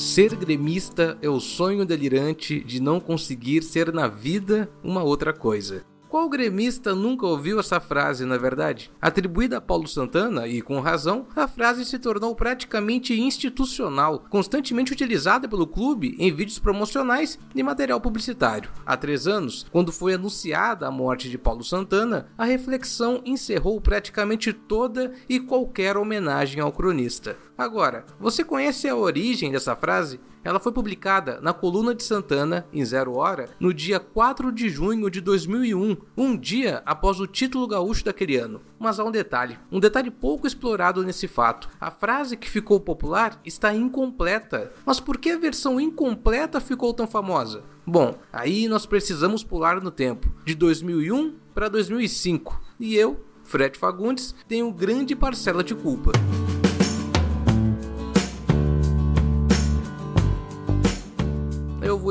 Ser gremista é o sonho delirante de não conseguir ser na vida uma outra coisa. Qual gremista nunca ouviu essa frase, na é verdade? Atribuída a Paulo Santana, e com razão, a frase se tornou praticamente institucional, constantemente utilizada pelo clube em vídeos promocionais e material publicitário. Há três anos, quando foi anunciada a morte de Paulo Santana, a reflexão encerrou praticamente toda e qualquer homenagem ao cronista. Agora, você conhece a origem dessa frase? Ela foi publicada na Coluna de Santana, em Zero Hora, no dia 4 de junho de 2001, um dia após o título gaúcho daquele ano. Mas há um detalhe, um detalhe pouco explorado nesse fato. A frase que ficou popular está incompleta. Mas por que a versão incompleta ficou tão famosa? Bom, aí nós precisamos pular no tempo, de 2001 para 2005. E eu, Fred Fagundes, tenho grande parcela de culpa.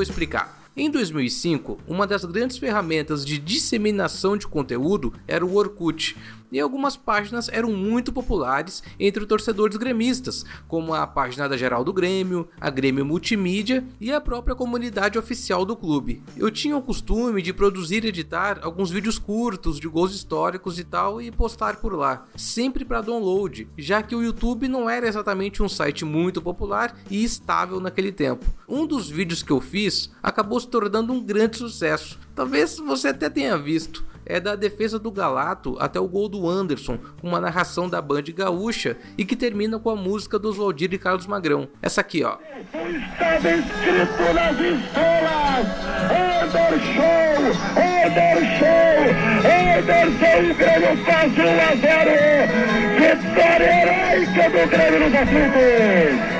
Vou explicar. Em 2005, uma das grandes ferramentas de disseminação de conteúdo era o Orkut, e algumas páginas eram muito populares entre torcedores gremistas, como a página da Geral do Grêmio, a Grêmio Multimídia e a própria comunidade oficial do clube. Eu tinha o costume de produzir e editar alguns vídeos curtos de gols históricos e tal e postar por lá, sempre para download, já que o YouTube não era exatamente um site muito popular e estável naquele tempo. Um dos vídeos que eu fiz acabou se tornando um grande sucesso. Talvez você até tenha visto é da defesa do Galato até o gol do Anderson, com uma narração da Band Gaúcha e que termina com a música dos Valdir e Carlos Magrão. Essa aqui, ó. Nas estrelas: Show! Ederson, o Grêmio faz 1 a 0! Vitória heróica do Grêmio nos!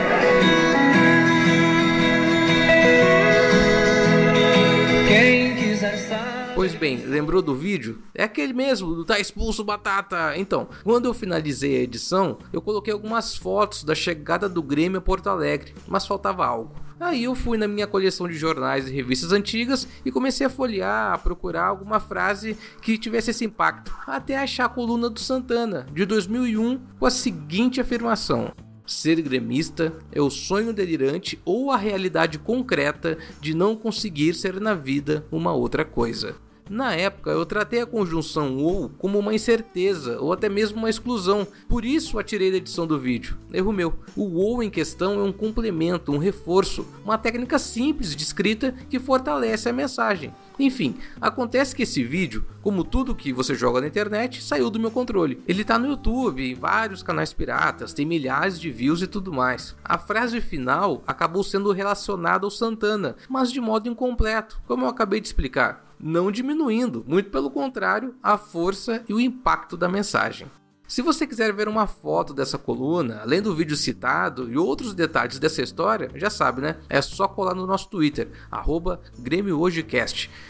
Pois bem, lembrou do vídeo? É aquele mesmo, do tá expulso batata. Então, quando eu finalizei a edição, eu coloquei algumas fotos da chegada do Grêmio a Porto Alegre, mas faltava algo. Aí eu fui na minha coleção de jornais e revistas antigas e comecei a folhear, a procurar alguma frase que tivesse esse impacto, até achar a coluna do Santana, de 2001, com a seguinte afirmação: Ser gremista é o sonho delirante ou a realidade concreta de não conseguir ser na vida uma outra coisa. Na época, eu tratei a conjunção ou como uma incerteza ou até mesmo uma exclusão, por isso a tirei da edição do vídeo. Erro meu. O ou em questão é um complemento, um reforço, uma técnica simples de escrita que fortalece a mensagem. Enfim, acontece que esse vídeo, como tudo que você joga na internet, saiu do meu controle. Ele tá no YouTube, em vários canais piratas, tem milhares de views e tudo mais. A frase final acabou sendo relacionada ao Santana, mas de modo incompleto, como eu acabei de explicar não diminuindo, muito pelo contrário, a força e o impacto da mensagem. Se você quiser ver uma foto dessa coluna, além do vídeo citado e outros detalhes dessa história, já sabe, né? É só colar no nosso Twitter, arroba.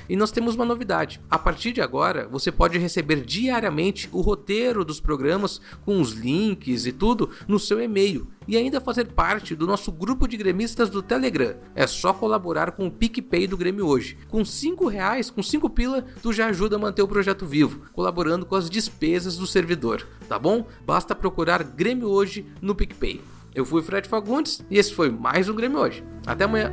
E nós temos uma novidade. A partir de agora, você pode receber diariamente o roteiro dos programas com os links e tudo no seu e-mail e ainda fazer parte do nosso grupo de gremistas do Telegram. É só colaborar com o PicPay do Grêmio hoje. Com 5 reais, com 5 pila, tu já ajuda a manter o projeto vivo, colaborando com as despesas do servidor, tá bom? Basta procurar Grêmio hoje no PicPay. Eu fui Fred Fagundes e esse foi mais um Grêmio hoje. Até amanhã.